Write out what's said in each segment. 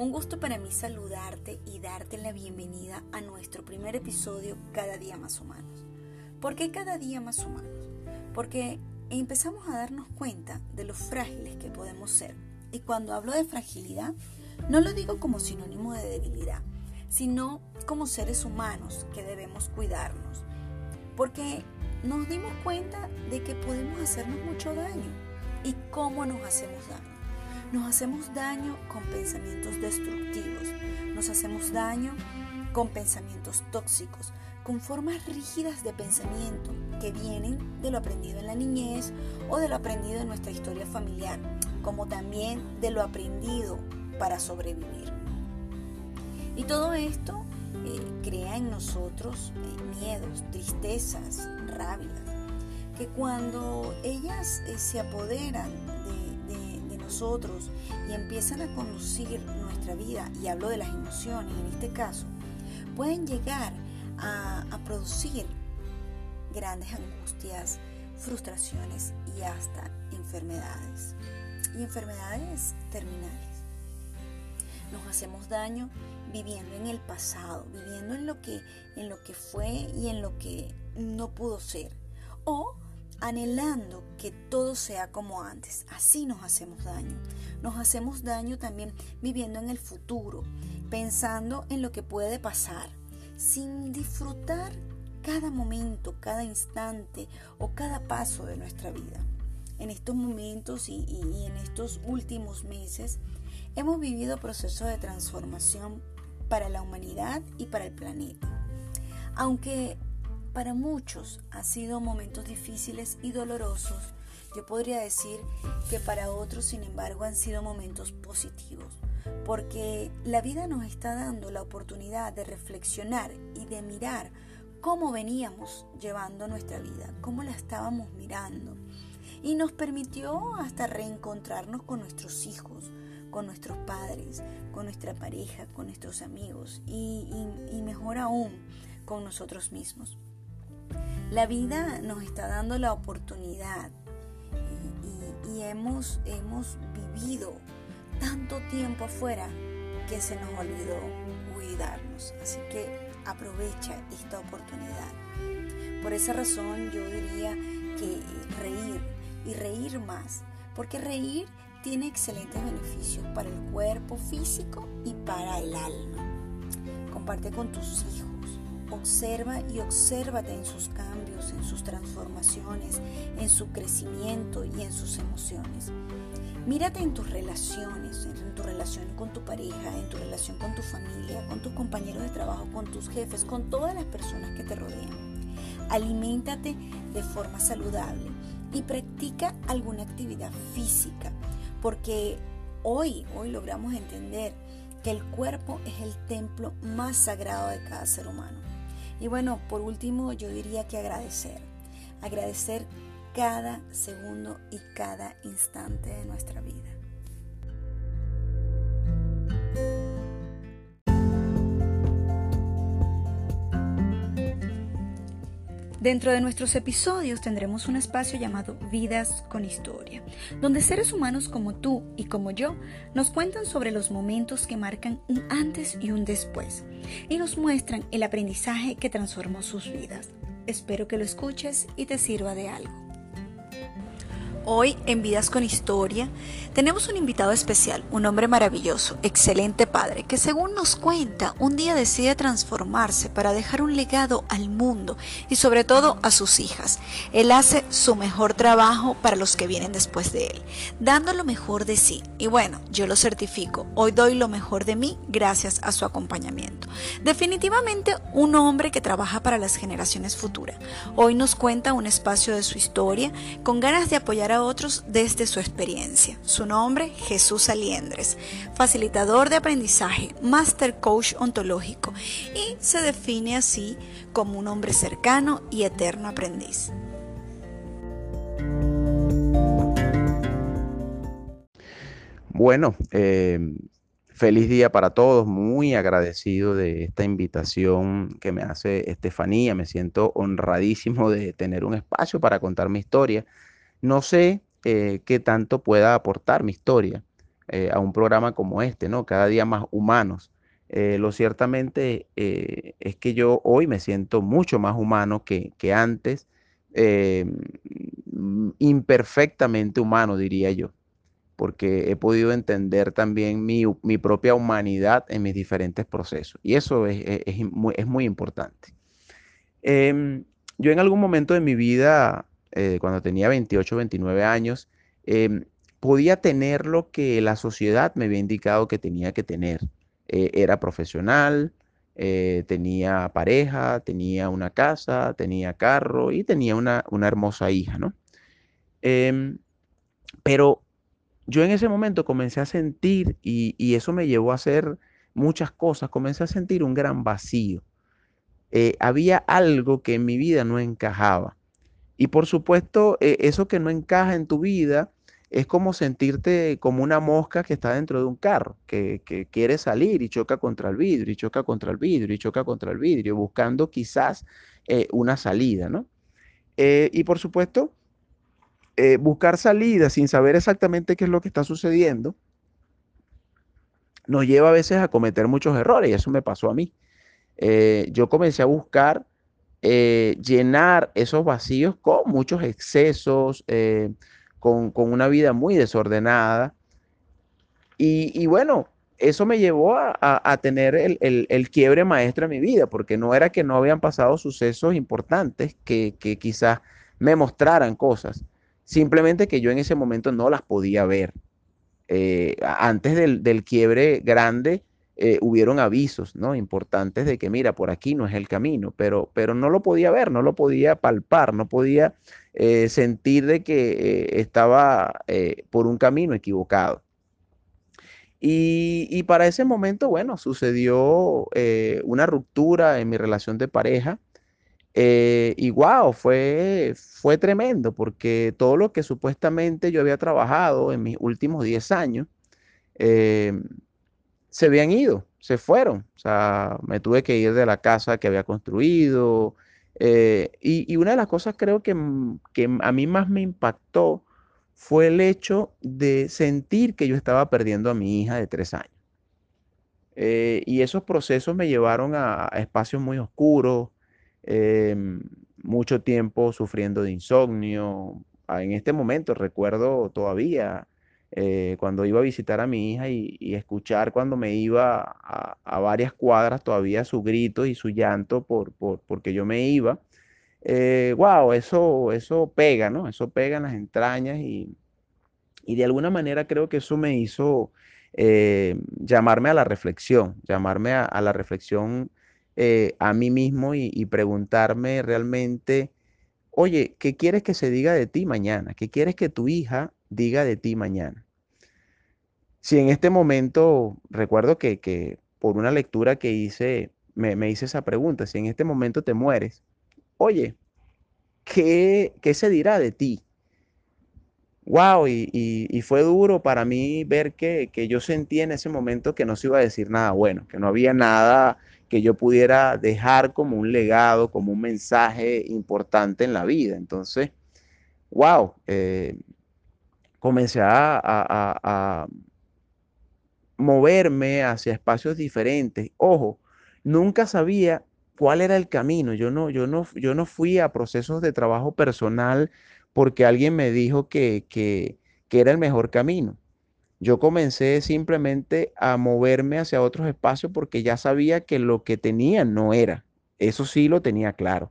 Un gusto para mí saludarte y darte la bienvenida a nuestro primer episodio Cada día más humanos. ¿Por qué cada día más humanos? Porque empezamos a darnos cuenta de lo frágiles que podemos ser. Y cuando hablo de fragilidad, no lo digo como sinónimo de debilidad, sino como seres humanos que debemos cuidarnos. Porque nos dimos cuenta de que podemos hacernos mucho daño. ¿Y cómo nos hacemos daño? Nos hacemos daño con pensamientos destructivos, nos hacemos daño con pensamientos tóxicos, con formas rígidas de pensamiento que vienen de lo aprendido en la niñez o de lo aprendido en nuestra historia familiar, como también de lo aprendido para sobrevivir. Y todo esto eh, crea en nosotros eh, miedos, tristezas, rabias, que cuando ellas eh, se apoderan y empiezan a conducir nuestra vida, y hablo de las emociones en este caso, pueden llegar a, a producir grandes angustias, frustraciones y hasta enfermedades. Y enfermedades terminales. Nos hacemos daño viviendo en el pasado, viviendo en lo que, en lo que fue y en lo que no pudo ser. O anhelando que todo sea como antes. Así nos hacemos daño. Nos hacemos daño también viviendo en el futuro, pensando en lo que puede pasar, sin disfrutar cada momento, cada instante o cada paso de nuestra vida. En estos momentos y, en estos últimos meses hemos vivido procesos de transformación para la humanidad y para el planeta. Aunque para muchos han sido momentos difíciles y dolorosos. Yo podría decir que para otros, sin embargo, han sido momentos positivos, porque la vida nos está dando la oportunidad de reflexionar y de mirar cómo veníamos llevando nuestra vida, cómo la estábamos mirando. Y nos permitió hasta reencontrarnos con nuestros hijos, con nuestros padres, con nuestra pareja, con nuestros amigos y, y mejor aún, con nosotros mismos. La vida nos está dando la oportunidad y, hemos, hemos vivido tanto tiempo afuera que se nos olvidó cuidarnos. Así que aprovecha esta oportunidad. Por esa razón yo diría que reír y reír más, porque reír tiene excelentes beneficios para el cuerpo físico y para el alma. Comparte con tus hijos Observa y obsérvate en sus cambios, en sus transformaciones, en su crecimiento y en sus emociones. Mírate en tus relaciones, en tu relación con tu pareja, en tu relación con tu familia, con tus compañeros de trabajo, con tus jefes, con todas las personas que te rodean. Aliméntate de forma saludable y practica alguna actividad física, porque hoy, hoy logramos entender que el cuerpo es el templo más sagrado de cada ser humano. Y bueno, por último yo diría que agradecer. Agradecer cada segundo y cada instante de nuestra vida. Dentro de nuestros episodios tendremos un espacio llamado Vidas con Historia, donde seres humanos como tú y como yo nos cuentan sobre los momentos que marcan un antes y un después y nos muestran el aprendizaje que transformó sus vidas. Espero que lo escuches y te sirva de algo. Hoy en Vidas con Historia tenemos un invitado especial, un hombre maravilloso, excelente padre, que según nos cuenta, un día decide transformarse para dejar un legado al mundo y sobre todo a sus hijas. Él hace su mejor trabajo para los que vienen después de él, dando lo mejor de sí. Y bueno, yo lo certifico, hoy doy lo mejor de mí gracias a su acompañamiento. Definitivamente un hombre que trabaja para las generaciones futuras. Hoy nos cuenta un espacio de su historia con ganas de apoyar a otros desde su experiencia. Su nombre, Jesús Aliendres, facilitador de aprendizaje, master coach ontológico y se define así como un hombre cercano y eterno aprendiz. Bueno, eh, feliz día para todos, muy agradecido de esta invitación que me hace Estefanía, me siento honradísimo de tener un espacio para contar mi historia no sé eh, qué tanto pueda aportar mi historia. a un programa como este, ¿no? Cada día más humanos. lo ciertamente es que yo hoy me siento mucho más humano que, que antes, imperfectamente humano, diría yo porque he podido entender también mi, propia humanidad en mis diferentes procesos. Y eso es, muy, importante. Em, yo en algún momento de mi vida, eh, cuando tenía 28, 29 años, em, podía tener lo que la sociedad me había indicado que tenía que tener. Eh, era profesional, eh, tenía pareja, tenía una casa, tenía carro y tenía una, hermosa hija, ¿no? Em, pero yo en ese momento comencé a sentir, y, eso me llevó a hacer muchas cosas, comencé a sentir un gran vacío. Había algo que en mi vida no encajaba. Y por supuesto, eh, eso que no encaja en tu vida es como sentirte como una mosca que está dentro de un carro, que, quiere salir y choca contra el vidrio, y choca contra el vidrio, y choca contra el vidrio, buscando quizás eh, una salida, ¿no? y por supuesto, eh, buscar salida sin saber exactamente qué es lo que está sucediendo, nos lleva a veces a cometer muchos errores y eso me pasó a mí. Eh, yo comencé a buscar eh, llenar esos vacíos con muchos excesos, con, una vida muy desordenada. Y, bueno, eso me llevó a, tener el, quiebre maestro en mi vida, porque no era que no habían pasado sucesos importantes que, que quizás me mostraran cosas, Simplemente que yo en ese momento no las podía ver. Eh, antes del, quiebre grande, eh, hubieron avisos ¿no? importantes de que, mira, por aquí no es el camino, pero, pero no lo podía ver, no lo podía palpar, no podía eh, sentir de que estaba por un camino equivocado. Y, y, para ese momento, bueno, sucedió una ruptura en mi relación de pareja eh, y wow, fue, fue tremendo porque todo lo que supuestamente yo había trabajado en mis últimos 10 años se habían ido, se fueron. O sea, me tuve que ir de la casa que había construido. Eh, y, una de las cosas creo que, que a mí más me impactó fue el hecho de sentir que yo estaba perdiendo a mi hija de tres años. Eh, y esos procesos me llevaron a espacios muy oscuros, Em, mucho tiempo sufriendo de insomnio. Ah, en este momento recuerdo todavía eh, cuando iba a visitar a mi hija y, escuchar cuando me iba a, varias cuadras todavía su grito y su llanto por, porque yo me iba. wow, eh, eso, eso pega, ¿no? Eso pega en las entrañas y, de alguna manera creo que eso me hizo eh, llamarme a la reflexión, llamarme a la reflexión a mí mismo y, preguntarme realmente, oye, ¿qué quieres que se diga de ti mañana? ¿Qué quieres que tu hija diga de ti mañana? Si en este momento, recuerdo que, por una lectura que hice, me, hice esa pregunta, si en este momento te mueres, oye, ¿qué, qué se dirá de ti? Wow, y, fue duro para mí ver que, que, yo sentí en ese momento que no se iba a decir nada bueno, que no había nada que yo pudiera dejar como un legado, como un mensaje importante en la vida. Entonces, wow, comencé a, moverme hacia espacios diferentes. Ojo, nunca sabía cuál era el camino. Yo no, yo no, yo no fui a procesos de trabajo personal porque alguien me dijo que, que era el mejor camino yo comencé simplemente a moverme hacia otros espacios porque ya sabía que lo que tenía no era. Eso sí lo tenía claro.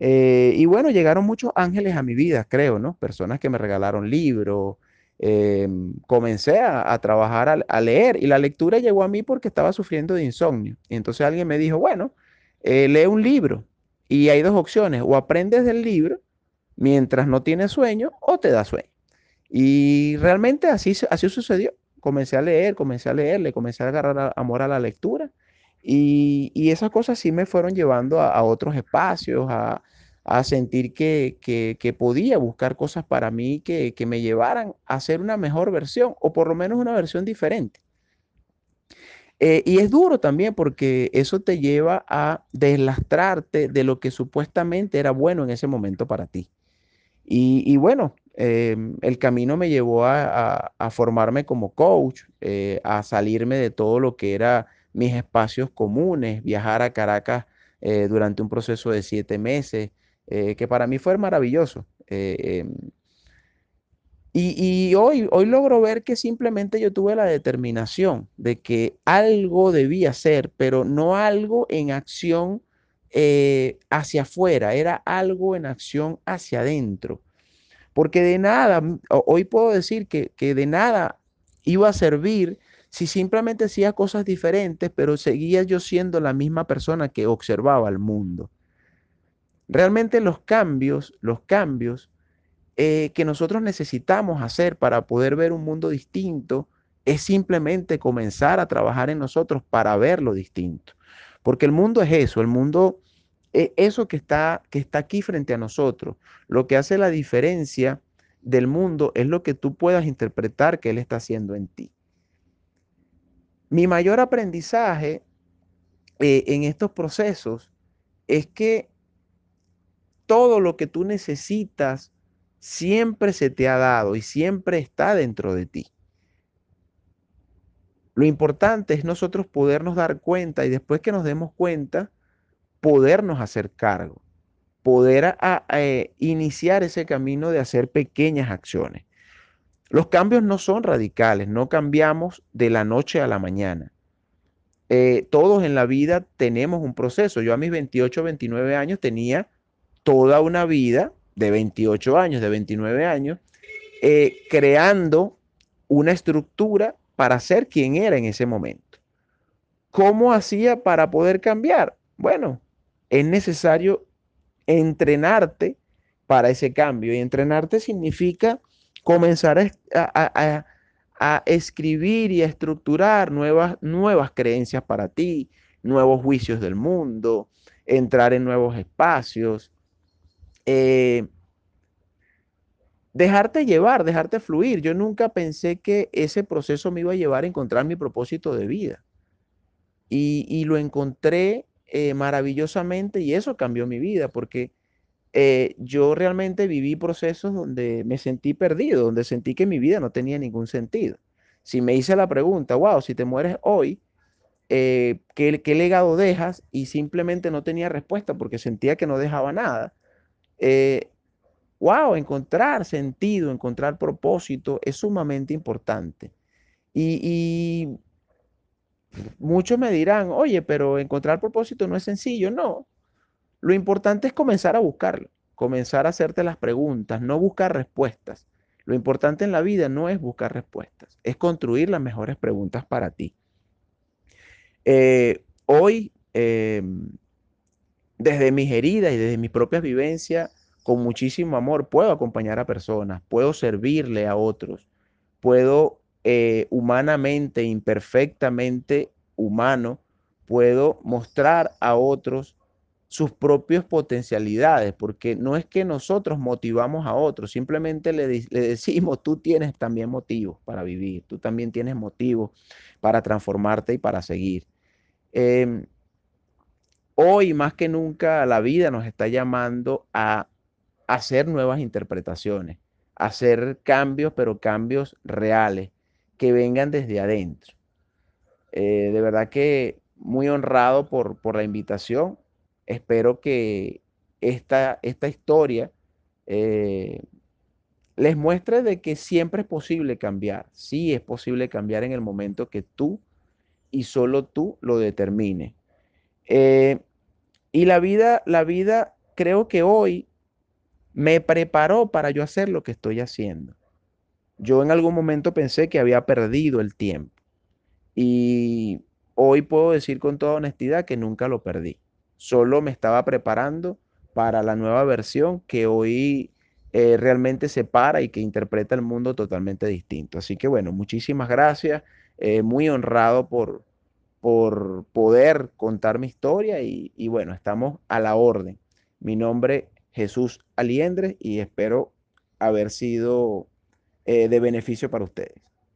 Eh, y bueno, llegaron muchos ángeles a mi vida, creo, ¿no? Personas que me regalaron libros. Em, comencé a, trabajar, a, leer y la lectura llegó a mí porque estaba sufriendo de insomnio. Y entonces alguien me dijo, bueno, eh, lee un libro y hay dos opciones, o aprendes del libro mientras no tienes sueño o te da sueño. Y realmente así, así sucedió. Comencé a leer, comencé a leer, le comencé a agarrar amor a la lectura. Y, esas cosas sí me fueron llevando a, otros espacios, a, sentir que, podía buscar cosas para mí que, me llevaran a ser una mejor versión o por lo menos una versión diferente. Eh, y es duro también porque eso te lleva a deslastrarte de lo que supuestamente era bueno en ese momento para ti. Y, bueno, Em, el camino me llevó a, formarme como coach, eh, a salirme de todo lo que era mis espacios comunes, viajar a Caracas eh, durante un proceso de siete meses, eh, que para mí fue maravilloso. Em, y, hoy, hoy logro ver que simplemente yo tuve la determinación de que algo debía ser, pero no algo en acción hacia afuera, era algo en acción hacia adentro. Porque de nada, hoy puedo decir que, de nada iba a servir si simplemente hacía cosas diferentes, pero seguía yo siendo la misma persona que observaba el mundo. Realmente los cambios, los cambios eh, que nosotros necesitamos hacer para poder ver un mundo distinto es simplemente comenzar a trabajar en nosotros para verlo distinto. Porque el mundo es eso, el mundo e, eso que está, que está aquí frente a nosotros, lo que hace la diferencia del mundo es lo que tú puedas interpretar que Él está haciendo en ti. Mi mayor aprendizaje eh, en estos procesos es que todo lo que tú necesitas siempre se te ha dado y siempre está dentro de ti. Lo importante es nosotros podernos dar cuenta y después que nos demos cuenta, podernos hacer cargo, poder eh, iniciar ese camino de hacer pequeñas acciones. Los cambios no son radicales, no cambiamos de la noche a la mañana. Eh, todos en la vida tenemos un proceso. Yo a mis 28, 29 años tenía toda una vida de 28 años, de 29 años, eh, creando una estructura para ser quien era en ese momento. ¿Cómo hacía para poder cambiar? Bueno, es necesario entrenarte para ese cambio. Y entrenarte significa comenzar a, escribir y a estructurar nuevas, nuevas creencias para ti, nuevos juicios del mundo, entrar en nuevos espacios. Eh, dejarte llevar, dejarte fluir. Yo nunca pensé que ese proceso me iba a llevar a encontrar mi propósito de vida. Y, y lo encontré eh, maravillosamente y eso cambió mi vida porque eh, yo realmente viví procesos donde me sentí perdido, donde sentí que mi vida no tenía ningún sentido. Si me hice la pregunta, wow, si te mueres hoy, eh, ¿qué, legado dejas? Y simplemente no tenía respuesta porque sentía que no dejaba nada. wow, encontrar sentido, encontrar propósito es sumamente importante. y Muchos me dirán, oye, pero encontrar propósito no es sencillo. No, lo importante es comenzar a buscarlo, comenzar a hacerte las preguntas, no buscar respuestas. Lo importante en la vida no es buscar respuestas, es construir las mejores preguntas para ti. Eh, hoy, em, desde mis heridas y desde mis propias vivencias, con muchísimo amor, puedo acompañar a personas, puedo servirle a otros, puedo eh, humanamente, imperfectamente humano, puedo mostrar a otros sus propias potencialidades, porque no es que nosotros motivamos a otros, simplemente le, decimos, tú tienes también motivos para vivir, tú también tienes motivos para transformarte y para seguir. Em, hoy más que nunca la vida nos está llamando a hacer nuevas interpretaciones, hacer cambios, pero cambios reales, que vengan desde adentro. Eh, de verdad que muy honrado por, por, la invitación. Espero que esta, esta historia eh, les muestre de que siempre es posible cambiar. Sí es posible cambiar en el momento que tú y solo tú lo determines. Eh, y la vida, la vida creo que hoy me preparó para yo hacer lo que estoy haciendo. Yo en algún momento pensé que había perdido el tiempo y hoy puedo decir con toda honestidad que nunca lo perdí. Solo me estaba preparando para la nueva versión que hoy eh, realmente se para y que interpreta el mundo totalmente distinto. Así que bueno, muchísimas gracias. Eh, muy honrado por, por poder contar mi historia y, bueno, estamos a la orden. Mi nombre es Jesús Aliendres y espero haber sido eh, de beneficio para ustedes.